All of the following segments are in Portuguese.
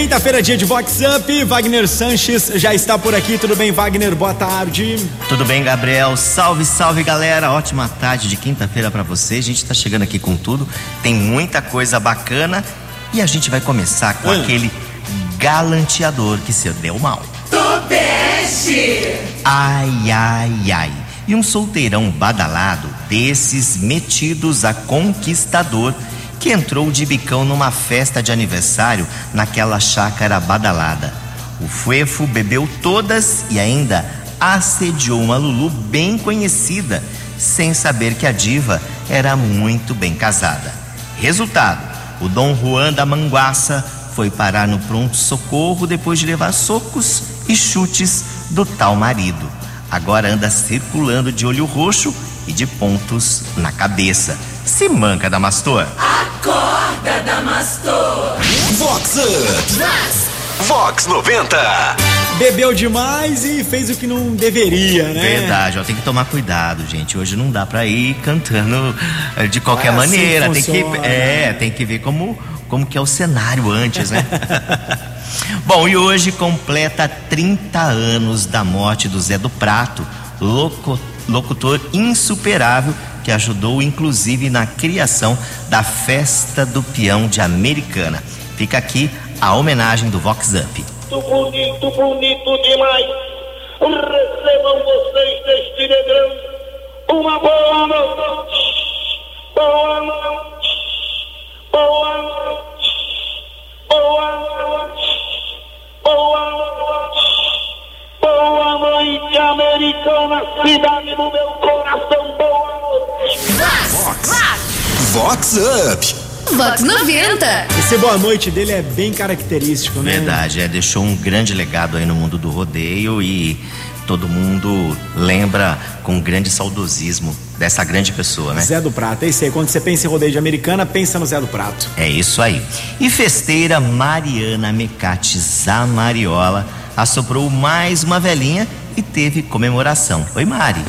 quinta-feira, dia de Vox Up. Wagner Sanches já está por aqui. Tudo bem, Wagner? Boa tarde. Tudo bem, Gabriel? Salve, salve, galera. Ótima tarde de quinta-feira para você. A gente tá chegando aqui com tudo. Tem muita coisa bacana e a gente vai começar com Hum. aquele galanteador que se deu mal. Tobeste! Ai, ai, ai. E um solteirão badalado desses metidos a conquistador que entrou de bicão numa festa de aniversário naquela chácara badalada. O Fuefo bebeu todas e ainda assediou uma Lulu bem conhecida, sem saber que a diva era muito bem casada. Resultado: o Dom Juan da Manguaça foi parar no pronto-socorro depois de levar socos e chutes do tal marido. Agora anda circulando de olho roxo e de pontos na cabeça. Se manca, Damastor. Acorda, Damastor! Vox Up. Vox 90. Bebeu demais e fez o que não deveria, né? Verdade, ó, tem que tomar cuidado, gente. Hoje não dá pra ir cantando eh, de qualquer Ah, assim maneira. Tem que, é, tem que ver como, como que é o cenário antes, né? Bom, e hoje completa 30 anos da morte do Zé do Prato, loco- locutor insuperável que ajudou inclusive na criação da Festa do Peão de Americana. Fica aqui a homenagem do Vox Up. Muito bonito, bonito demais. Recebam vocês deste negrão uma boa noite. Boa noite. Boa noite. Boa noite. Boa noite. Boa noite, americana, cidade do meu coração. Boa noite. Vox Up. Vox 90. Esse boa noite dele é bem característico, né? Verdade, é, deixou um grande legado aí no mundo do rodeio e todo mundo lembra com grande saudosismo dessa grande pessoa, né? Zé do Prato, é isso aí. Quando você pensa em rodeio de americana, pensa no Zé do Prato. É isso aí. E festeira Mariana Mecate Zamariola assoprou mais uma velhinha e teve comemoração. Oi, Mari.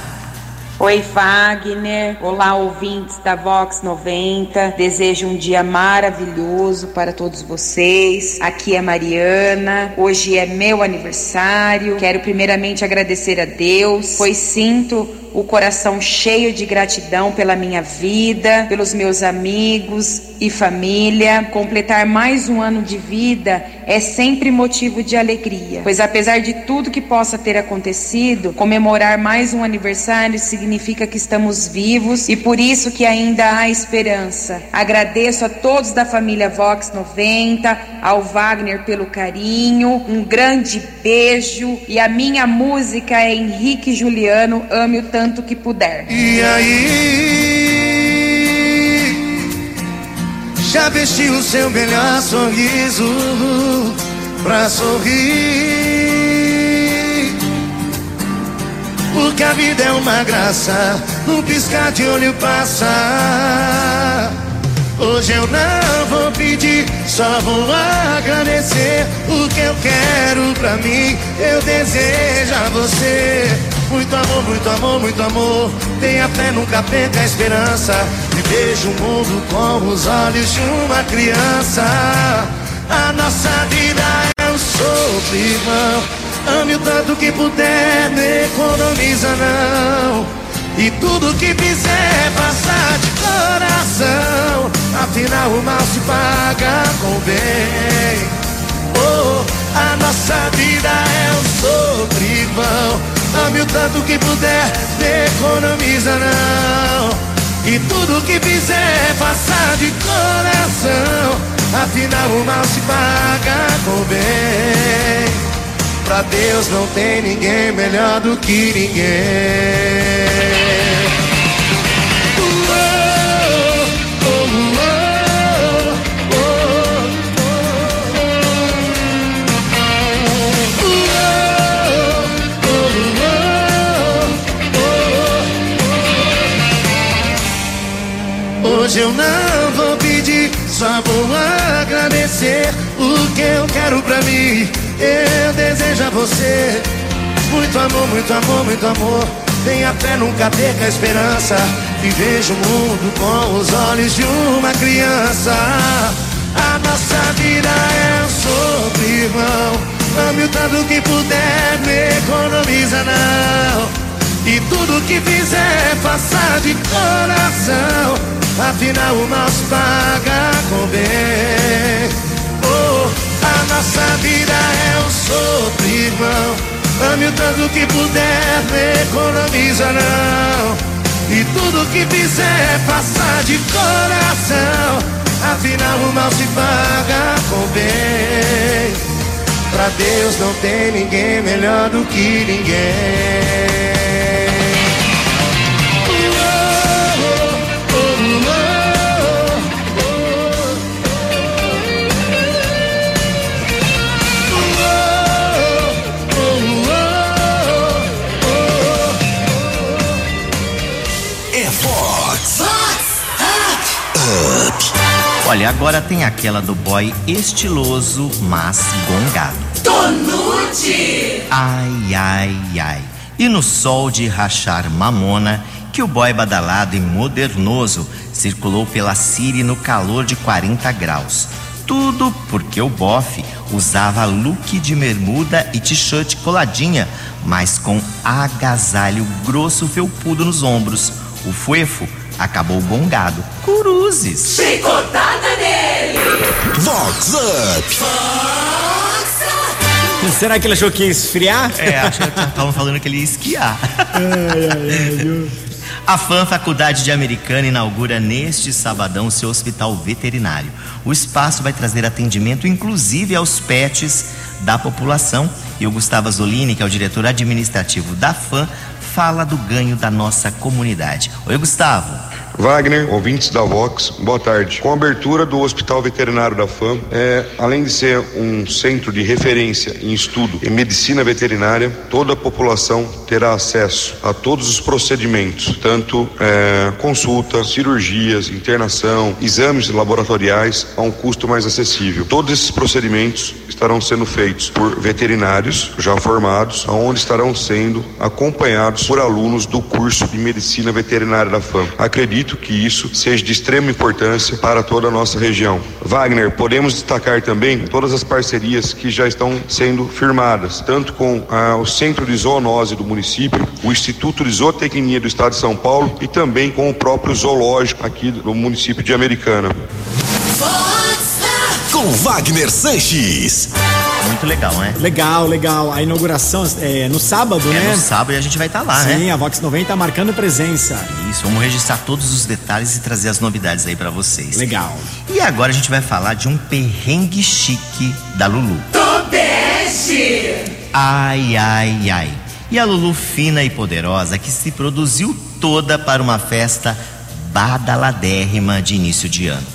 Oi, Wagner. Olá, ouvintes da Vox 90. Desejo um dia maravilhoso para todos vocês. Aqui é Mariana. Hoje é meu aniversário. Quero primeiramente agradecer a Deus, pois sinto o coração cheio de gratidão pela minha vida, pelos meus amigos e família. Completar mais um ano de vida é sempre motivo de alegria, pois apesar de tudo que possa ter acontecido, comemorar mais um aniversário significa que estamos vivos e por isso que ainda há esperança. Agradeço a todos da família Vox 90, ao Wagner pelo carinho, um grande beijo e a minha música é Henrique Juliano, ame o tanto que puder. E aí? Já vestiu o seu melhor sorriso pra sorrir? Porque a vida é uma graça, um piscar de olho passa. Hoje eu não vou pedir, só vou agradecer o que eu quero pra mim. Eu desejo a você muito amor, muito amor, muito amor. Tenha fé, nunca perca a esperança. E veja o mundo com os olhos de uma criança. A nossa vida é um sopro, irmão. Ame o tanto que puder, não economiza não. E tudo que fizer, faça de coração. Afinal, o mal se paga com bem. Oh, a nossa vida é um sopro, irmão. Ame o tanto que puder, economiza não. E tudo que fizer, faça de coração. Afinal, o mal se paga com bem. Pra Deus não tem ninguém melhor do que ninguém. Hoje eu não vou pedir, só vou agradecer o que eu quero pra mim. Eu desejo a você muito amor, muito amor, muito amor. Tenha fé, nunca perca a esperança. E veja o mundo com os olhos de uma criança. A nossa vida é um sopro, irmão. Ame o tanto que puder, me economiza não. E tudo que fizer, faça de coração. Afinal, o nosso paga com bem. Oh, a nossa vida é um sopro, irmão. Ame o tanto que puder, me economiza não. E tudo que fizer, faça de coração. Afinal, o mal se paga com bem. Pra Deus não tem ninguém melhor do que ninguém. Olha, agora tem aquela do boy estiloso, mas gongado. Tonute. Ai, ai, ai. E no sol de rachar mamona, que o boy badalado e modernoso circulou pela Siri no calor de 40 graus. Tudo porque o bofe usava look de bermuda e t-shirt coladinha, mas com agasalho grosso felpudo nos ombros. O fuefo acabou gongado. Cruzes. Chicotada Vox Up. Será que ele achou que ia esfriar? É, acho que estavam falando que ele ia esquiar. A FAM Faculdade de Americana inaugura neste sabadão seu hospital veterinário. O espaço vai trazer atendimento inclusive aos pets da população. E o Gustavo Zolini, que é o diretor administrativo da FAM, fala do ganho da nossa comunidade. Oi, Gustavo. Wagner, ouvintes da Vox, boa tarde. Com a abertura do Hospital Veterinário da FAM, é, além de ser um centro de referência em estudo em medicina veterinária, toda a população terá acesso a todos os procedimentos, tanto é, consultas, cirurgias, internação, exames laboratoriais, a um custo mais acessível. Todos esses procedimentos estarão sendo feitos por veterinários já formados, onde estarão sendo acompanhados por alunos do curso de medicina veterinária da FAM. Acredito que isso seja de extrema importância para toda a nossa região. Wagner, podemos destacar também todas as parcerias que já estão sendo firmadas, tanto com ah, o Centro de Zoonose do município, o Instituto de Zootecnia do Estado de São Paulo e também com o próprio zoológico aqui do município de Americana. Com Wagner Sanches. Muito legal, né? Legal, legal. A inauguração é no sábado, É né? no sábado e a gente vai estar lá, né? Sim, a Vox 90 tá marcando presença. Isso, vamos registrar todos os detalhes e trazer as novidades aí pra vocês. Legal. E agora a gente vai falar de um perrengue chique da Lulu. Tobeste. Ai, ai, ai. E a Lulu fina e poderosa que se produziu toda para uma festa badaladérrima de início de ano.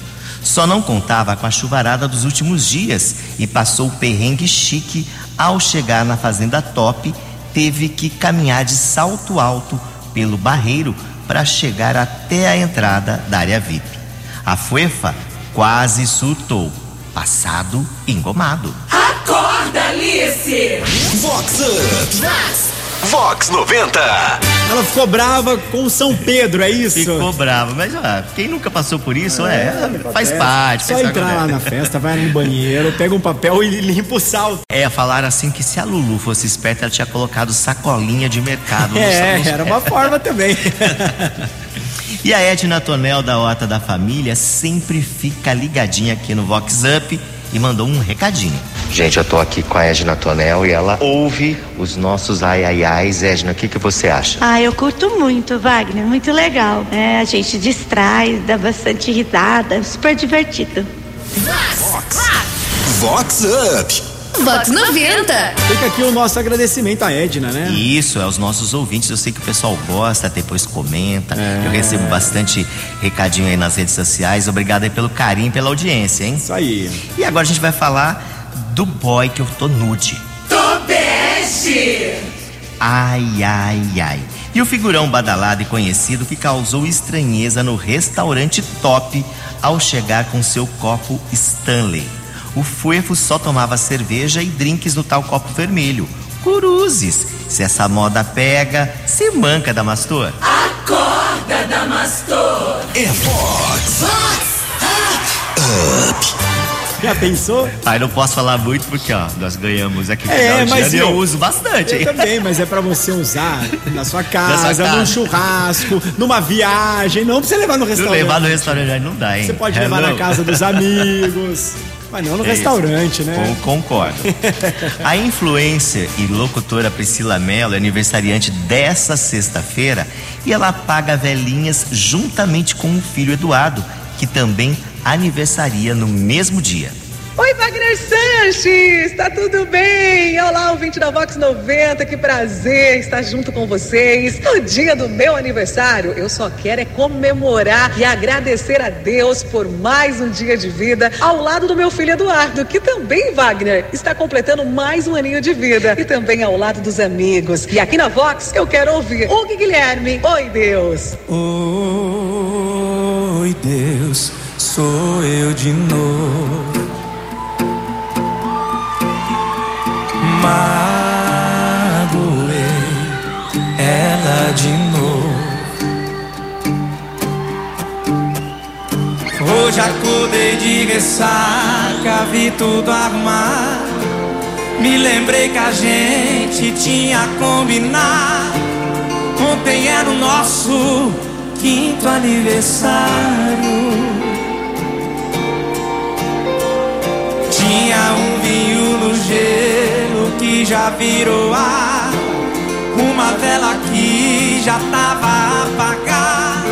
Só não contava com a chuvarada dos últimos dias e passou o perrengue chique ao chegar na Fazenda Top, teve que caminhar de salto alto pelo barreiro para chegar até a entrada da área VIP. A Fuefa quase surtou, passado engomado. Acorda, Alice. Vox Up. Vox 90. Ela ficou brava com o São Pedro, é isso? Ficou bravo, mas ó, quem nunca passou por isso, é, faz É, parte. Só entrar lá na festa, vai no banheiro, pega um papel e limpa o salto. É, falaram assim que se a Lulu fosse esperta, ela tinha colocado sacolinha de mercado. no É, salão. era uma forma também. E a Edna Tonel da Horta da Família sempre fica ligadinha aqui no Vox Up e mandou um recadinho. Gente, eu tô aqui com a Edna Tonel e ela ouve os nossos ai ai ais. Edna, o que, que você acha? Ah, eu curto muito, Wagner, muito legal. É, a gente distrai, dá bastante risada, super divertido. Vox Up. Vox 90. Fica aqui o nosso agradecimento à Edna, né? Isso, é aos nossos ouvintes. Eu sei que o pessoal gosta, depois comenta. Eu recebo bastante recadinho aí nas redes sociais. Obrigado aí pelo carinho, pela audiência, hein? Isso aí. E agora a gente vai falar do boy que eu tô nude. Tobeste. Ai, ai, ai. E o figurão badalado e conhecido que causou estranheza no restaurante top ao chegar com seu copo Stanley. O Fuefo só tomava cerveja e drinks no tal copo vermelho. Cruzes! Se essa moda pega, se manca, Damastor. Acorda, Damastor. É Vox. Up. Já pensou? Aí não posso falar muito porque, ó, nós ganhamos aqui É, mas eu, eu- uso bastante. Eu hein? também, mas é pra você usar na sua casa, Na sua casa. num churrasco, numa viagem, não pra você levar no Não restaurante. levar no restaurante não dá, hein? Você pode Hello. levar na casa dos amigos, mas não no É isso. restaurante, né? Com- Concordo. A influencer e locutora Priscila Mello é aniversariante dessa sexta-feira e ela apaga velhinhas juntamente com o filho Eduardo, que também aniversaria no mesmo dia. Oi, Wagner Sanches, tá tudo bem? Olá, ouvinte da Vox 90, que prazer estar junto com vocês no dia do meu aniversário. Eu só quero é comemorar e agradecer a Deus por mais um dia de vida ao lado do meu filho Eduardo, que também, Wagner, está completando mais um aninho de vida e também ao lado dos amigos. E aqui na Vox eu quero ouvir Hugo Guilherme. Oi, Deus. Oi, Deus, sou eu de novo. Magoei ela de novo. Hoje acordei de ressaca, vi tudo armado. Me lembrei que a gente tinha combinado. Ontem era o nosso quinto aniversário. Tinha um vinho no gelo já virou ar. Uma vela que já tava apagada.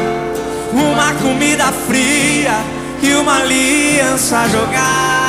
Uma comida fria e uma aliança jogada.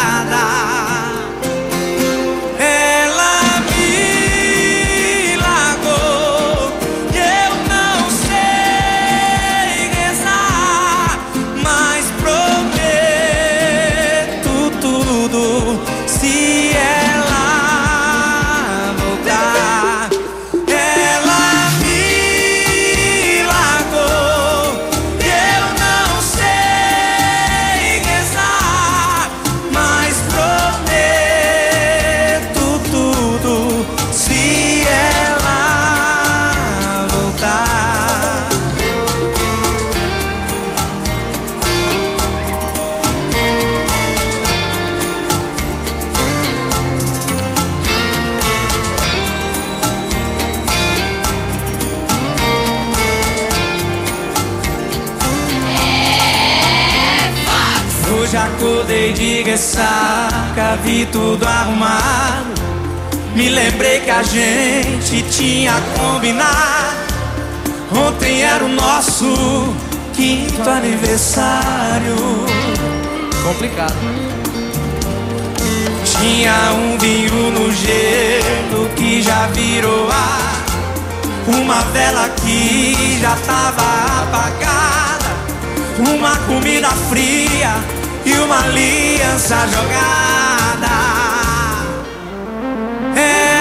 Vi tudo arrumado. Me lembrei que a gente tinha combinado. Ontem era o nosso quinto aniversário. Complicado. Tinha um vinho no gelo que já virou ar. Uma vela que já tava apagada. Uma comida fria e uma aliança jogada. Ela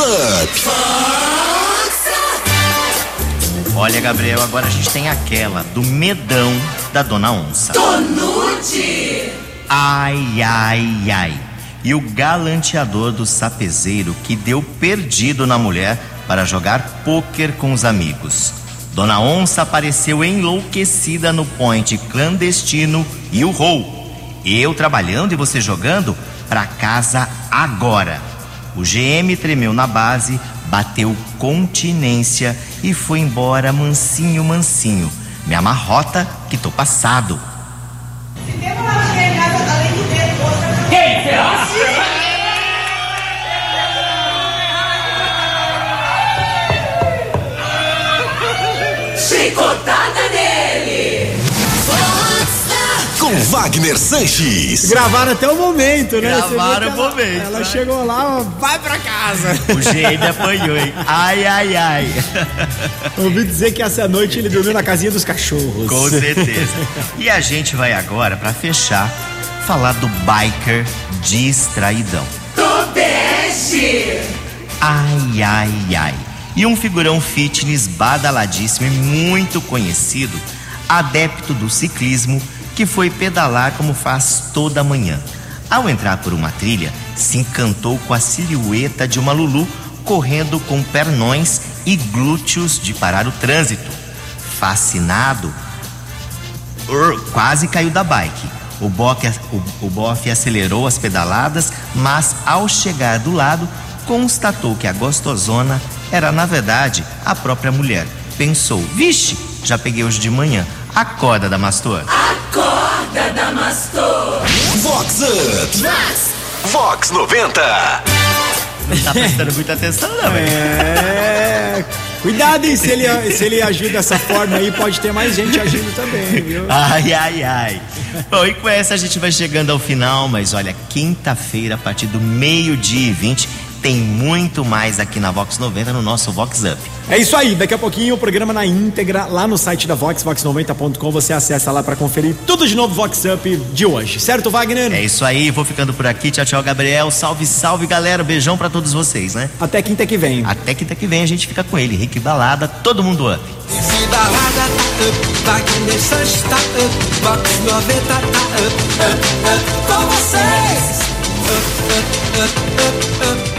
Up. Olha, Gabriel, agora a gente tem aquela do medão da Dona Onça. Tonute! Ai, ai, ai. E o galanteador do sapezeiro que deu perdido na mulher para jogar pôquer com os amigos. Dona Onça apareceu enlouquecida no point clandestino e o rou. Eu trabalhando e você jogando? Pra casa agora. O GM tremeu na base, bateu continência e foi embora mansinho, mansinho. Me amarrota que tô passado. Wagner Sanches. Gravaram até o momento, né? Gravaram o ela- momento, Ela né? chegou lá, ó, vai pra casa. O Gene apanhou, hein? Ai, ai, ai. Ouvi dizer que essa noite ele dormiu na casinha dos cachorros. Com certeza. E a gente vai agora, pra fechar, falar do biker distraidão. Tobeste! Ai, ai, ai. E um figurão fitness badaladíssimo e muito conhecido, adepto do ciclismo, que foi pedalar como faz toda manhã. Ao entrar por uma trilha, se encantou com a silhueta de uma Lulu correndo com pernões e glúteos de parar o trânsito. Fascinado, Ur, quase caiu da bike. O bofe, o, o acelerou as pedaladas, mas ao chegar do lado, constatou que a gostosona era, na verdade, a própria mulher. Pensou, vixe, já peguei hoje de manhã. Acorda, Damastor. Acorda, Damastor! Vox Up. Vox! Vox 90. Não tá prestando muita atenção, não, velho. É. Cuidado, hein? Se ele, se ele agir dessa forma aí, pode ter mais gente agindo também, viu? Ai, ai, ai. Bom, e com essa a gente vai chegando ao final, mas olha, quinta-feira, a partir do meio-dia e 20, tem muito mais aqui na Vox 90 no nosso Vox Up. É isso aí, daqui a pouquinho o programa na íntegra lá no site da Vox, vox90.com, você acessa lá para conferir tudo de novo Vox Up de hoje. Certo, Wagner? É isso aí, vou ficando por aqui. Tchau, tchau, Gabriel. Salve, salve, galera. Beijão para todos vocês, né? Até quinta que vem. Até quinta que vem a gente fica com ele, Rick Balada, todo mundo up. Se tá up, Wagner Sanches tá up, Vox 90 tá up, up, up, com vocês. Up, up, up, up, up.